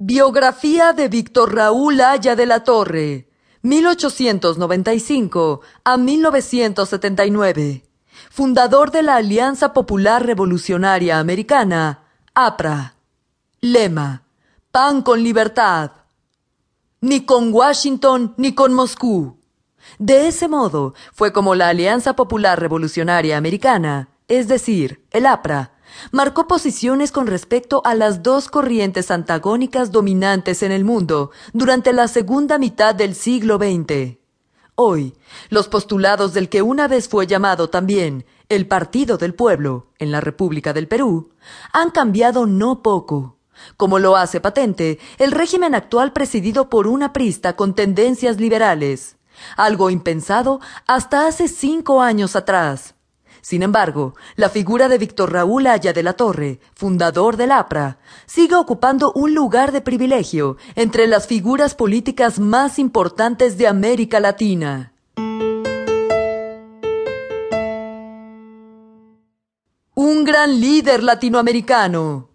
Biografía de Víctor Raúl Haya de la Torre, 1895 a 1979. Fundador de la Alianza Popular Revolucionaria Americana, APRA. Lema: Pan con libertad. Ni con Washington ni con Moscú. De ese modo fue como la Alianza Popular Revolucionaria Americana, es decir, el APRA, marcó posiciones con respecto a las dos corrientes antagónicas dominantes en el mundo durante la segunda mitad del siglo XX. Hoy, los postulados del que una vez fue llamado también el Partido del Pueblo en la República del Perú han cambiado no poco, como lo hace patente el régimen actual presidido por una prista con tendencias liberales, algo impensado hasta hace cinco años atrás. Sin embargo, la figura de Víctor Raúl Haya de la Torre, fundador del APRA, sigue ocupando un lugar de privilegio entre las figuras políticas más importantes de América Latina. Un gran líder latinoamericano.